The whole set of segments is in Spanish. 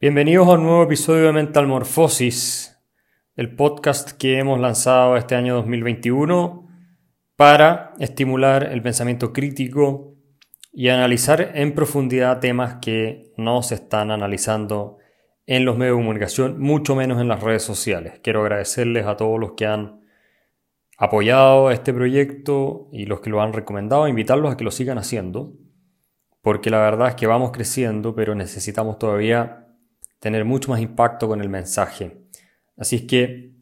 Bienvenidos a un nuevo episodio de Mental Morphosis, el podcast que hemos lanzado este año 2021 para estimular el pensamiento crítico y analizar en profundidad temas que no se están analizando en los medios de comunicación, mucho menos en las redes sociales. Quiero agradecerles a todos los que han apoyado este proyecto y los que lo han recomendado, invitarlos a que lo sigan haciendo, porque la verdad es que vamos creciendo, pero necesitamos todavía tener mucho más impacto con el mensaje. Así es que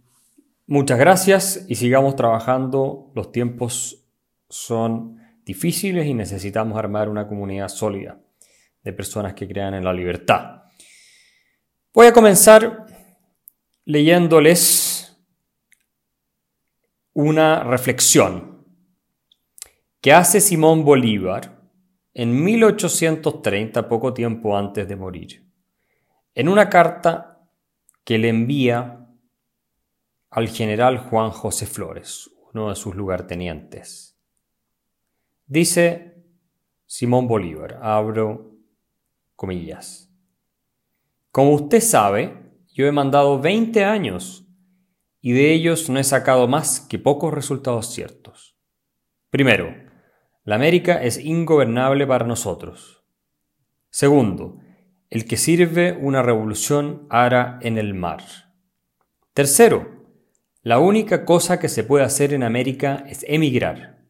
muchas gracias y sigamos trabajando. Los tiempos son difíciles y necesitamos armar una comunidad sólida de personas que crean en la libertad. Voy a comenzar leyéndoles una reflexión que hace Simón Bolívar en 1830, poco tiempo antes de morir en una carta que le envía al general Juan José Flores, uno de sus lugartenientes. Dice Simón Bolívar, abro comillas. Como usted sabe, yo he mandado 20 años y de ellos no he sacado más que pocos resultados ciertos. Primero, la América es ingobernable para nosotros. Segundo, el que sirve una revolución hará en el mar. Tercero, la única cosa que se puede hacer en América es emigrar.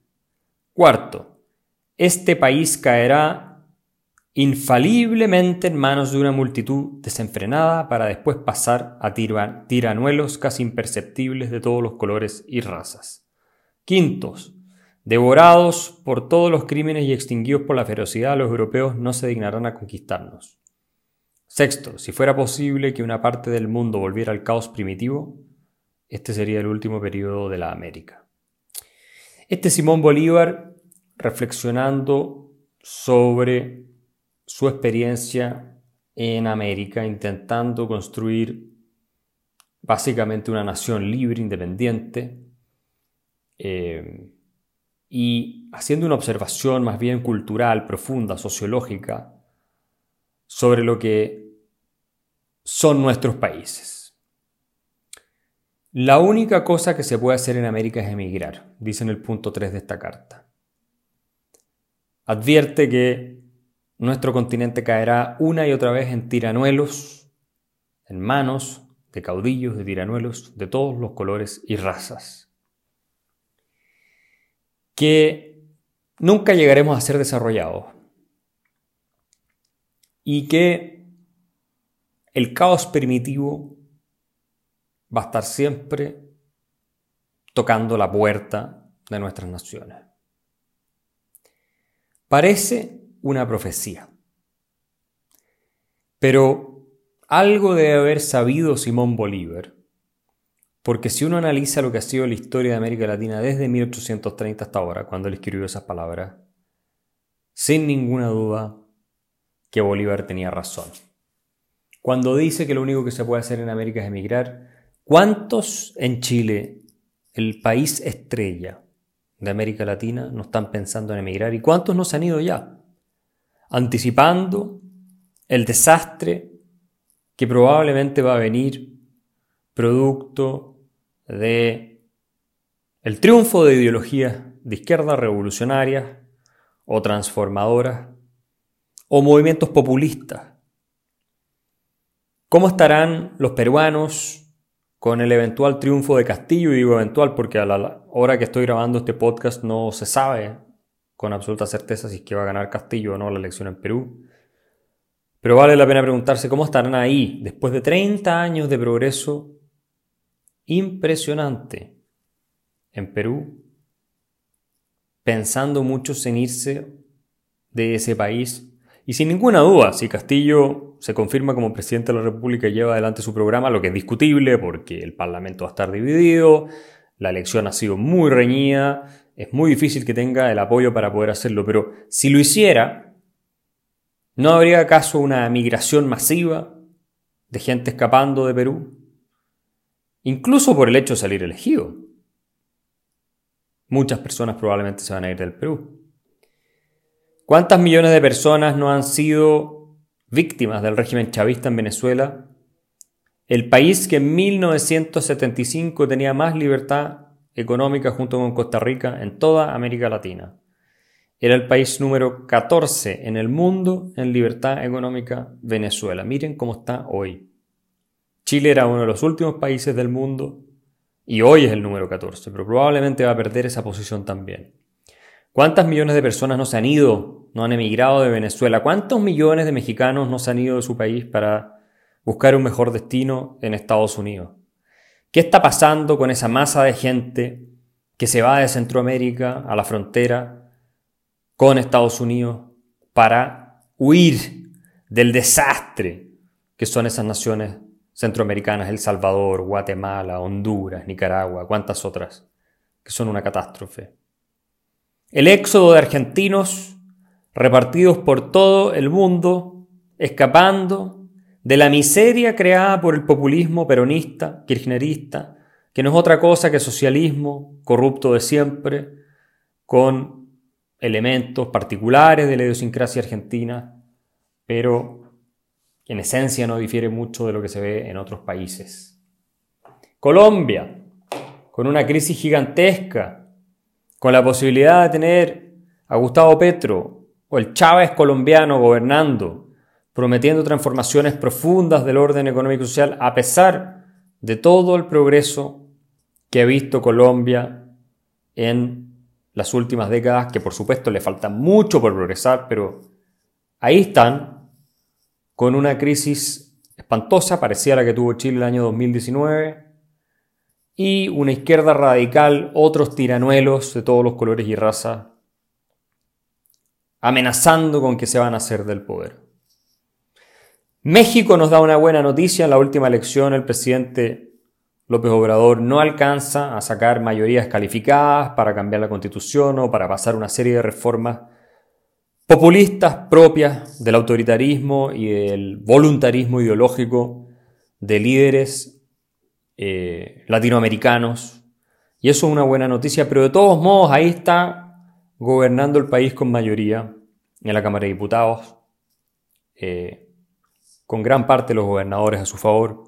Cuarto, este país caerá infaliblemente en manos de una multitud desenfrenada para después pasar a tiranuelos casi imperceptibles de todos los colores y razas. Quintos, devorados por todos los crímenes y extinguidos por la ferocidad, los europeos no se dignarán a conquistarnos. Sexto, si fuera posible que una parte del mundo volviera al caos primitivo, este sería el último periodo de la América. Este Simón Bolívar, reflexionando sobre su experiencia en América, intentando construir básicamente una nación libre, independiente, eh, y haciendo una observación más bien cultural, profunda, sociológica, sobre lo que son nuestros países. La única cosa que se puede hacer en América es emigrar, dice en el punto 3 de esta carta. Advierte que nuestro continente caerá una y otra vez en tiranuelos, en manos de caudillos, de tiranuelos de todos los colores y razas. Que nunca llegaremos a ser desarrollados. Y que el caos primitivo va a estar siempre tocando la puerta de nuestras naciones. Parece una profecía, pero algo debe haber sabido Simón Bolívar, porque si uno analiza lo que ha sido la historia de América Latina desde 1830 hasta ahora, cuando él escribió esas palabras, sin ninguna duda que Bolívar tenía razón. Cuando dice que lo único que se puede hacer en América es emigrar, ¿cuántos en Chile, el país estrella de América Latina, no están pensando en emigrar? ¿Y cuántos no se han ido ya? Anticipando el desastre que probablemente va a venir producto de el triunfo de ideologías de izquierda revolucionarias o transformadoras o movimientos populistas ¿Cómo estarán los peruanos con el eventual triunfo de Castillo? Y digo eventual porque a la hora que estoy grabando este podcast no se sabe con absoluta certeza si es que va a ganar Castillo o no la elección en Perú. Pero vale la pena preguntarse cómo estarán ahí después de 30 años de progreso impresionante en Perú, pensando muchos en irse de ese país y sin ninguna duda, si Castillo se confirma como presidente de la República y lleva adelante su programa, lo que es discutible porque el Parlamento va a estar dividido, la elección ha sido muy reñida, es muy difícil que tenga el apoyo para poder hacerlo, pero si lo hiciera, ¿no habría acaso una migración masiva de gente escapando de Perú? Incluso por el hecho de salir elegido. Muchas personas probablemente se van a ir del Perú. ¿Cuántas millones de personas no han sido víctimas del régimen chavista en Venezuela, el país que en 1975 tenía más libertad económica junto con Costa Rica en toda América Latina. Era el país número 14 en el mundo en libertad económica Venezuela. Miren cómo está hoy. Chile era uno de los últimos países del mundo y hoy es el número 14, pero probablemente va a perder esa posición también. ¿Cuántas millones de personas no se han ido, no han emigrado de Venezuela? ¿Cuántos millones de mexicanos no se han ido de su país para buscar un mejor destino en Estados Unidos? ¿Qué está pasando con esa masa de gente que se va de Centroamérica a la frontera con Estados Unidos para huir del desastre que son esas naciones centroamericanas, El Salvador, Guatemala, Honduras, Nicaragua, cuántas otras, que son una catástrofe? El éxodo de argentinos repartidos por todo el mundo, escapando de la miseria creada por el populismo peronista, kirchnerista, que no es otra cosa que socialismo corrupto de siempre, con elementos particulares de la idiosincrasia argentina, pero en esencia no difiere mucho de lo que se ve en otros países. Colombia, con una crisis gigantesca con la posibilidad de tener a Gustavo Petro o el Chávez colombiano gobernando, prometiendo transformaciones profundas del orden económico y social, a pesar de todo el progreso que ha visto Colombia en las últimas décadas, que por supuesto le falta mucho por progresar, pero ahí están, con una crisis espantosa, parecida a la que tuvo Chile el año 2019, y una izquierda radical, otros tiranuelos de todos los colores y razas, amenazando con que se van a hacer del poder. México nos da una buena noticia. En la última elección el presidente López Obrador no alcanza a sacar mayorías calificadas para cambiar la constitución o para pasar una serie de reformas populistas propias del autoritarismo y del voluntarismo ideológico de líderes eh, latinoamericanos. Y eso es una buena noticia, pero de todos modos ahí está gobernando el país con mayoría en la Cámara de Diputados, eh, con gran parte de los gobernadores a su favor.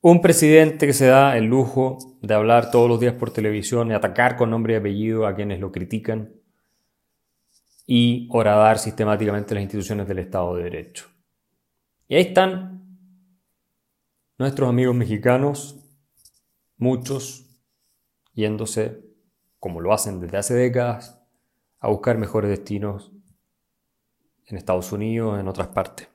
Un presidente que se da el lujo de hablar todos los días por televisión y atacar con nombre y apellido a quienes lo critican y horadar sistemáticamente las instituciones del Estado de Derecho. Y ahí están nuestros amigos mexicanos, muchos yéndose, como lo hacen desde hace décadas, a buscar mejores destinos en Estados Unidos, en otras partes.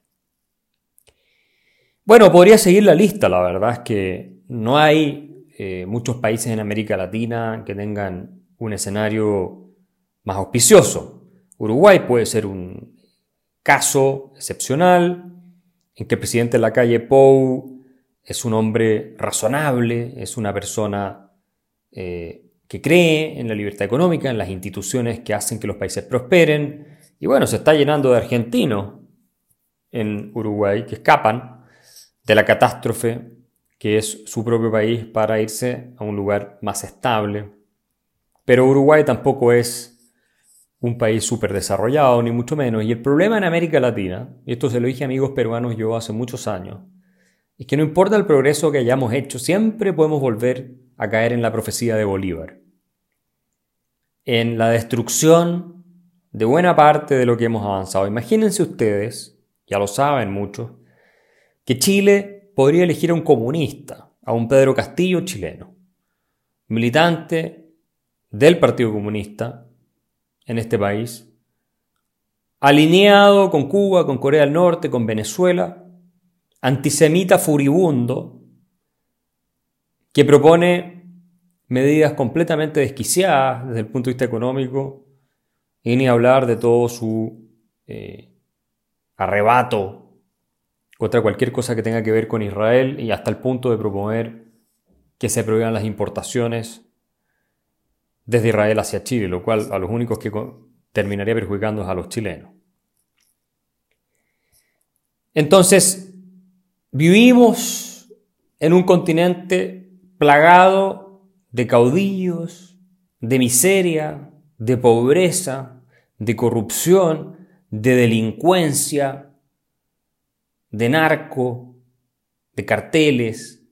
Bueno, podría seguir la lista, la verdad es que no hay eh, muchos países en América Latina que tengan un escenario más auspicioso. Uruguay puede ser un caso excepcional en que el presidente de la calle Pou es un hombre razonable, es una persona eh, que cree en la libertad económica, en las instituciones que hacen que los países prosperen. Y bueno, se está llenando de argentinos en Uruguay que escapan de la catástrofe que es su propio país para irse a un lugar más estable. Pero Uruguay tampoco es un país súper desarrollado, ni mucho menos. Y el problema en América Latina, y esto se lo dije a amigos peruanos yo hace muchos años, es que no importa el progreso que hayamos hecho, siempre podemos volver a caer en la profecía de Bolívar, en la destrucción de buena parte de lo que hemos avanzado. Imagínense ustedes, ya lo saben muchos, que Chile podría elegir a un comunista, a un Pedro Castillo chileno, militante del Partido Comunista en este país, alineado con Cuba, con Corea del Norte, con Venezuela, antisemita furibundo que propone medidas completamente desquiciadas desde el punto de vista económico y ni hablar de todo su eh, arrebato contra cualquier cosa que tenga que ver con Israel y hasta el punto de proponer que se prohíban las importaciones desde Israel hacia Chile, lo cual a los únicos que terminaría perjudicando es a los chilenos. Entonces, Vivimos en un continente plagado de caudillos, de miseria, de pobreza, de corrupción, de delincuencia, de narco, de carteles,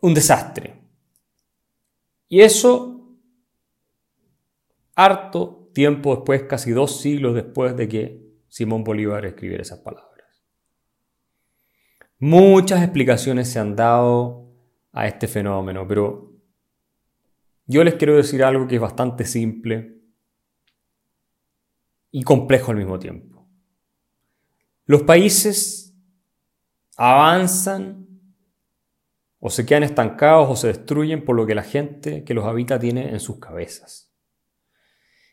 un desastre. Y eso, harto tiempo después, casi dos siglos después de que Simón Bolívar escribiera esas palabras. Muchas explicaciones se han dado a este fenómeno, pero yo les quiero decir algo que es bastante simple y complejo al mismo tiempo. Los países avanzan o se quedan estancados o se destruyen por lo que la gente que los habita tiene en sus cabezas.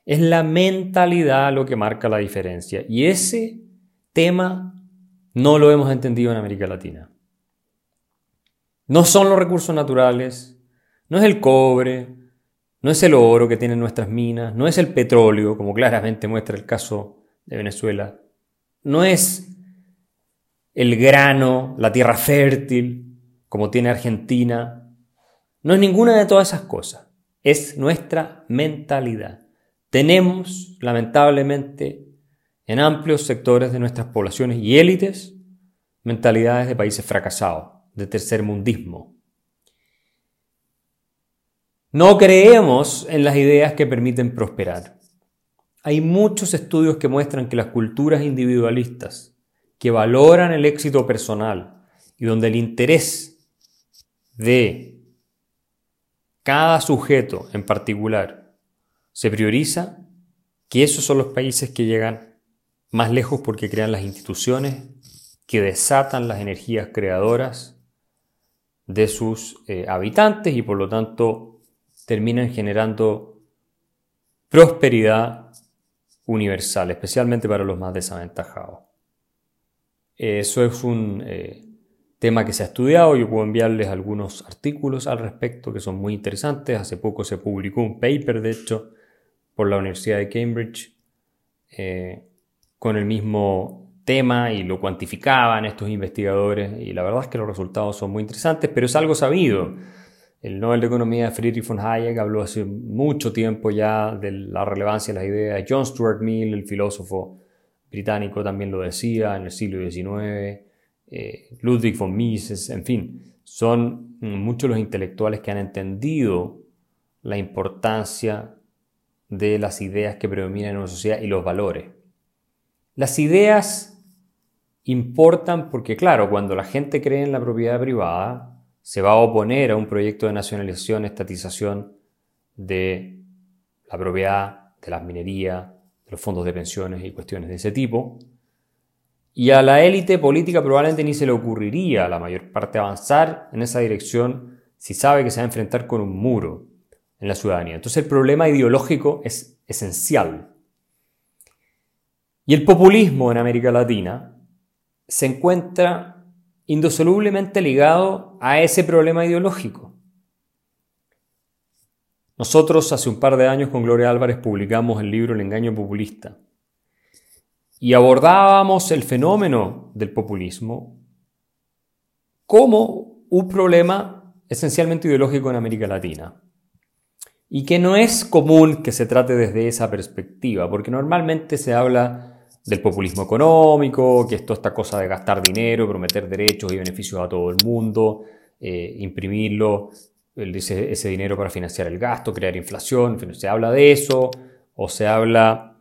Es la mentalidad lo que marca la diferencia y ese tema no lo hemos entendido en América Latina. No son los recursos naturales, no es el cobre, no es el oro que tienen nuestras minas, no es el petróleo, como claramente muestra el caso de Venezuela, no es el grano, la tierra fértil, como tiene Argentina, no es ninguna de todas esas cosas, es nuestra mentalidad. Tenemos, lamentablemente, en amplios sectores de nuestras poblaciones y élites, mentalidades de países fracasados, de tercermundismo, no creemos en las ideas que permiten prosperar. Hay muchos estudios que muestran que las culturas individualistas, que valoran el éxito personal y donde el interés de cada sujeto en particular se prioriza, que esos son los países que llegan más lejos porque crean las instituciones que desatan las energías creadoras de sus eh, habitantes y por lo tanto terminan generando prosperidad universal, especialmente para los más desaventajados. Eso es un eh, tema que se ha estudiado, yo puedo enviarles algunos artículos al respecto que son muy interesantes. Hace poco se publicó un paper, de hecho, por la Universidad de Cambridge, eh, con el mismo tema y lo cuantificaban estos investigadores y la verdad es que los resultados son muy interesantes, pero es algo sabido. El Nobel de Economía Friedrich von Hayek habló hace mucho tiempo ya de la relevancia de las ideas. John Stuart Mill, el filósofo británico, también lo decía en el siglo XIX. Eh, Ludwig von Mises, en fin, son muchos los intelectuales que han entendido la importancia de las ideas que predominan en una sociedad y los valores. Las ideas importan porque, claro, cuando la gente cree en la propiedad privada, se va a oponer a un proyecto de nacionalización, estatización de la propiedad, de las minerías, de los fondos de pensiones y cuestiones de ese tipo. Y a la élite política probablemente ni se le ocurriría a la mayor parte avanzar en esa dirección si sabe que se va a enfrentar con un muro en la ciudadanía. Entonces el problema ideológico es esencial. Y el populismo en América Latina se encuentra indosolublemente ligado a ese problema ideológico. Nosotros hace un par de años con Gloria Álvarez publicamos el libro El engaño populista y abordábamos el fenómeno del populismo como un problema esencialmente ideológico en América Latina. Y que no es común que se trate desde esa perspectiva, porque normalmente se habla del populismo económico, que es toda esta cosa de gastar dinero, prometer derechos y beneficios a todo el mundo, eh, imprimirlo, ese, dinero para financiar el gasto, crear inflación, se habla de eso, o se habla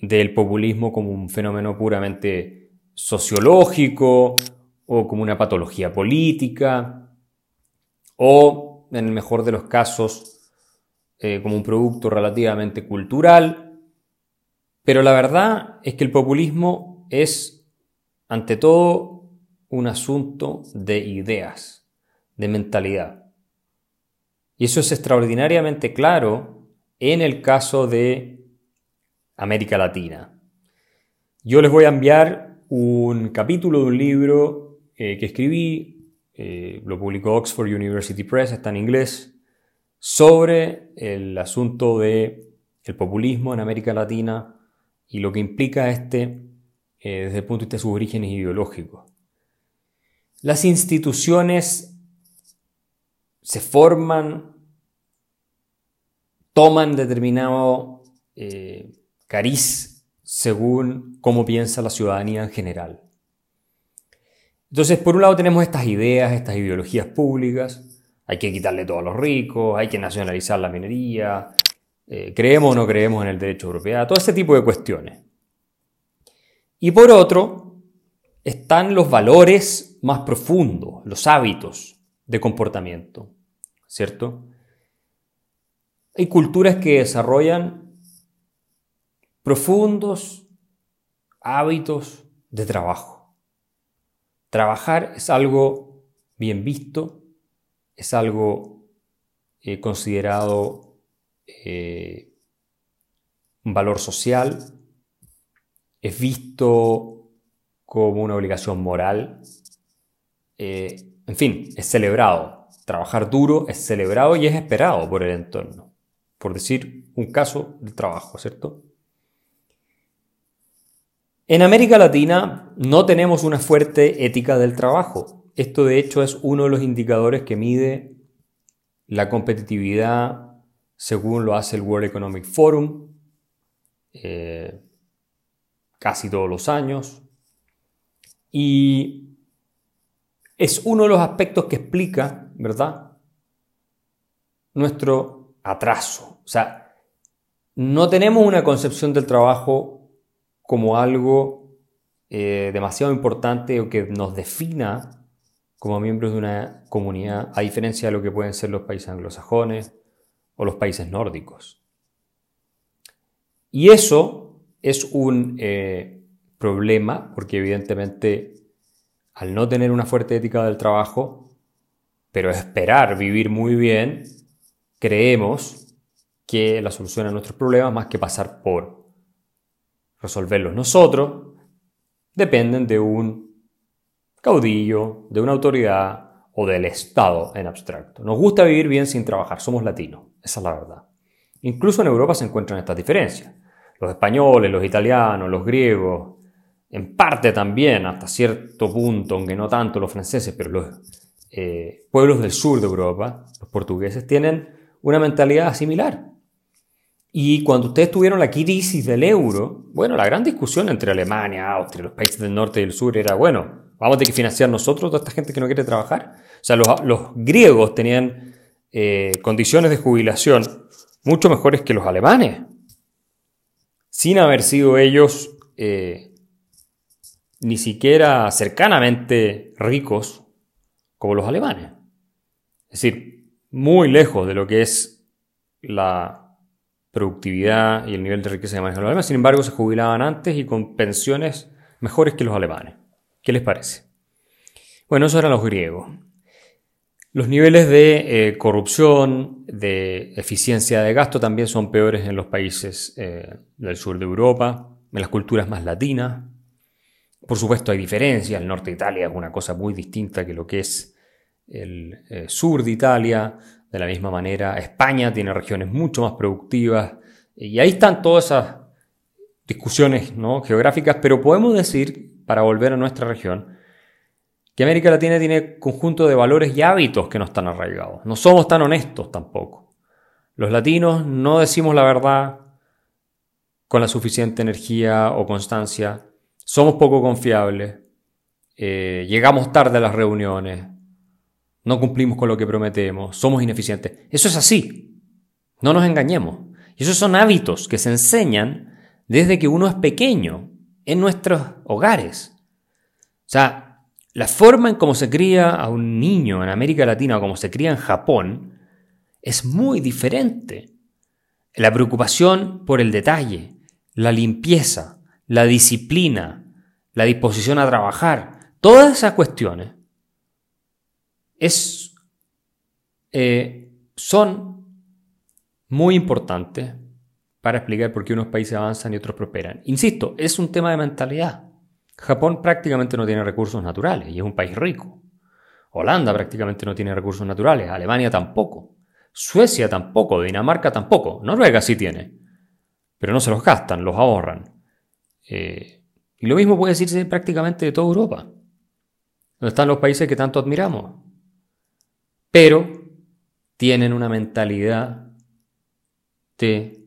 del populismo como un fenómeno puramente sociológico, o como una patología política, o en el mejor de los casos, eh, como un producto relativamente cultural, pero la verdad es que el populismo es, ante todo, un asunto de ideas, de mentalidad. Y eso es extraordinariamente claro en el caso de América Latina. Yo les voy a enviar un capítulo de un libro eh, que escribí, eh, lo publicó Oxford University Press, está en inglés, sobre el asunto de el populismo en América Latina y lo que implica este eh, desde el punto de vista de sus orígenes ideológicos. Las instituciones se forman, toman determinado eh, cariz según cómo piensa la ciudadanía en general. Entonces, por un lado tenemos estas ideas, estas ideologías públicas, hay que quitarle todo a los ricos, hay que nacionalizar la minería, eh, creemos o no creemos en el derecho de propiedad, todo ese tipo de cuestiones. Y por otro, están los valores más profundos, los hábitos de comportamiento, ¿cierto? Hay culturas que desarrollan profundos hábitos de trabajo. Trabajar es algo bien visto, es algo eh, considerado eh, un valor social, es visto como una obligación moral, eh, en fin, es celebrado. Trabajar duro es celebrado y es esperado por el entorno. Por decir un caso de trabajo, ¿cierto? En América Latina no tenemos una fuerte ética del trabajo. Esto de hecho es uno de los indicadores que mide la competitividad según lo hace el World Economic Forum eh, casi todos los años. Y es uno de los aspectos que explica, ¿verdad? Nuestro atraso. O sea, no tenemos una concepción del trabajo como algo eh, demasiado importante o que nos defina como miembros de una comunidad, a diferencia de lo que pueden ser los países anglosajones o los países nórdicos. Y eso es un eh, problema, porque evidentemente al no tener una fuerte ética del trabajo, pero esperar vivir muy bien, creemos que la solución a nuestros problemas, más que pasar por resolverlos nosotros, dependen de un caudillo, de una autoridad o del Estado en abstracto. Nos gusta vivir bien sin trabajar, somos latinos, esa es la verdad. Incluso en Europa se encuentran estas diferencias. Los españoles, los italianos, los griegos, en parte también, hasta cierto punto, aunque no tanto los franceses, pero los eh, pueblos del sur de Europa, los portugueses, tienen una mentalidad similar. Y cuando ustedes tuvieron la crisis del euro, bueno, la gran discusión entre Alemania, Austria, los países del norte y del sur era, bueno, ¿Vamos a tener que financiar nosotros toda esta gente que no quiere trabajar? O sea, los, griegos tenían eh, condiciones de jubilación mucho mejores que los alemanes, sin haber sido ellos eh, ni siquiera cercanamente ricos como los alemanes. Es decir, muy lejos de lo que es la productividad y el nivel de riqueza que manejan los alemanes. Sin embargo, se jubilaban antes y con pensiones mejores que los alemanes. ¿Qué les parece? Bueno, eso eran los griegos. Los niveles de eh, corrupción, de eficiencia de gasto también son peores en los países eh, del sur de Europa, en las culturas más latinas. Por supuesto hay diferencias, el norte de Italia es una cosa muy distinta que lo que es el eh, sur de Italia. De la misma manera, España tiene regiones mucho más productivas y ahí están todas esas discusiones ¿no? geográficas, pero podemos decir para volver a nuestra región, que América Latina tiene conjunto de valores y hábitos que no están arraigados. No somos tan honestos tampoco. Los latinos no decimos la verdad con la suficiente energía o constancia. Somos poco confiables. Eh, llegamos tarde a las reuniones. No cumplimos con lo que prometemos. Somos ineficientes. Eso es así. No nos engañemos. Y esos son hábitos que se enseñan desde que uno es pequeño en nuestros hogares. O sea, la forma en cómo se cría a un niño en América Latina o cómo se cría en Japón es muy diferente. La preocupación por el detalle, la limpieza, la disciplina, la disposición a trabajar, todas esas cuestiones es, eh, son muy importantes para explicar por qué unos países avanzan y otros prosperan. Insisto, es un tema de mentalidad. Japón prácticamente no tiene recursos naturales y es un país rico. Holanda prácticamente no tiene recursos naturales, Alemania tampoco, Suecia tampoco, Dinamarca tampoco, Noruega sí tiene, pero no se los gastan, los ahorran. Eh, y lo mismo puede decirse prácticamente de toda Europa, donde están los países que tanto admiramos. Pero tienen una mentalidad de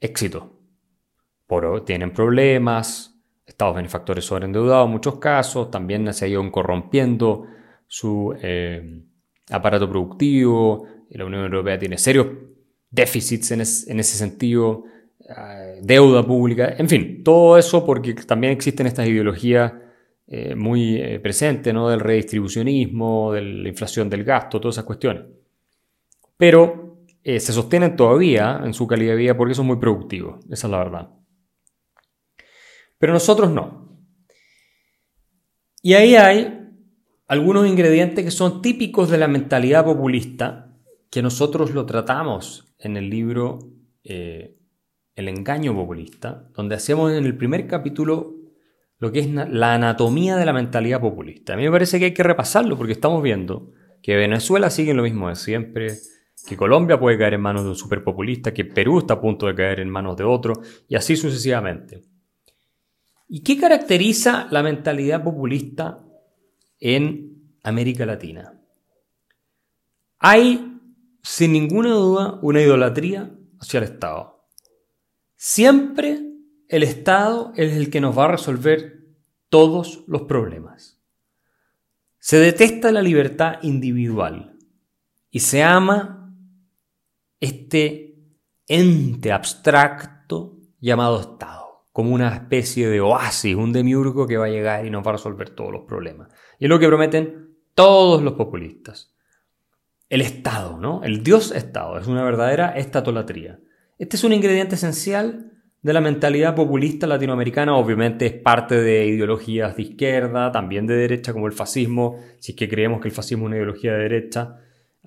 éxito. Por, tienen problemas, estados benefactores sobreendeudados en muchos casos, también se ha ido corrompiendo su eh, aparato productivo, la Unión Europea tiene serios déficits en, ese sentido, eh, deuda pública, en fin, todo eso porque también existen estas ideologías eh, muy presentes, ¿no? Del redistribucionismo, de la inflación del gasto, todas esas cuestiones. Pero se sostienen todavía en su calidad de vida porque son muy productivos, esa es la verdad. Pero nosotros no. Y ahí hay algunos ingredientes que son típicos de la mentalidad populista, que nosotros lo tratamos en el libro eh, El engaño populista, donde hacemos en el primer capítulo lo que es la anatomía de la mentalidad populista. A mí me parece que hay que repasarlo porque estamos viendo que Venezuela sigue lo mismo de siempre, que Colombia puede caer en manos de un superpopulista, que Perú está a punto de caer en manos de otro, y así sucesivamente. ¿Y qué caracteriza la mentalidad populista en América Latina? Hay, sin ninguna duda, una idolatría hacia el Estado. Siempre el Estado es el que nos va a resolver todos los problemas. Se detesta la libertad individual y se ama este ente abstracto llamado Estado como una especie de oasis, un demiurgo que va a llegar y nos va a resolver todos los problemas. Y es lo que prometen todos los populistas. El Estado, ¿no? El Dios Estado, es una verdadera estatolatría. Este es un ingrediente esencial de la mentalidad populista latinoamericana, obviamente es parte de ideologías de izquierda, también de derecha, como el fascismo, si es que creemos que el fascismo es una ideología de derecha.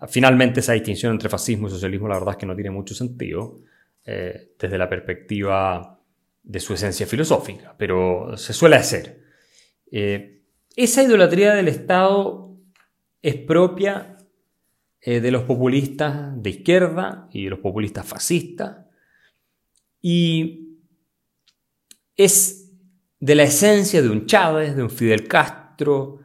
Finalmente esa distinción entre fascismo y socialismo la verdad es que no tiene mucho sentido eh, desde la perspectiva de su esencia filosófica, pero se suele hacer. Eh, esa idolatría del Estado es propia eh, de los populistas de izquierda y de los populistas fascistas y es de la esencia de un Chávez, de un Fidel Castro,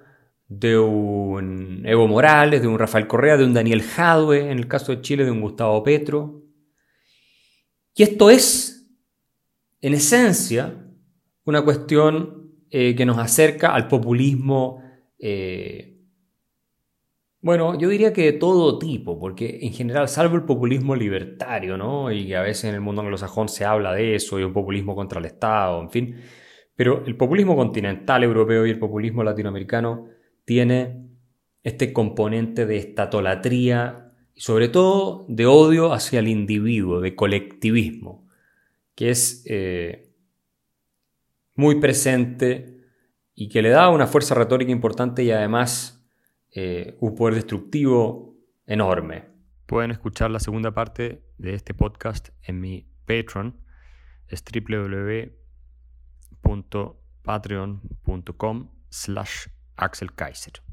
de un Evo Morales, de un Rafael Correa, de un Daniel Jadwe, en el caso de Chile de un Gustavo Petro. Y esto es en esencia, una cuestión eh, que nos acerca al populismo, eh, bueno, yo diría que de todo tipo, porque en general, salvo el populismo libertario, ¿no? Y a veces en el mundo anglosajón se habla de eso, y un populismo contra el Estado, en fin, pero el populismo continental europeo y el populismo latinoamericano tiene este componente de estatolatría y sobre todo de odio hacia el individuo, de colectivismo que es eh, muy presente y que le da una fuerza retórica importante y además eh, un poder destructivo enorme. Pueden escuchar la segunda parte de este podcast en mi Patreon, es www.patreon.com slash Axel Kaiser.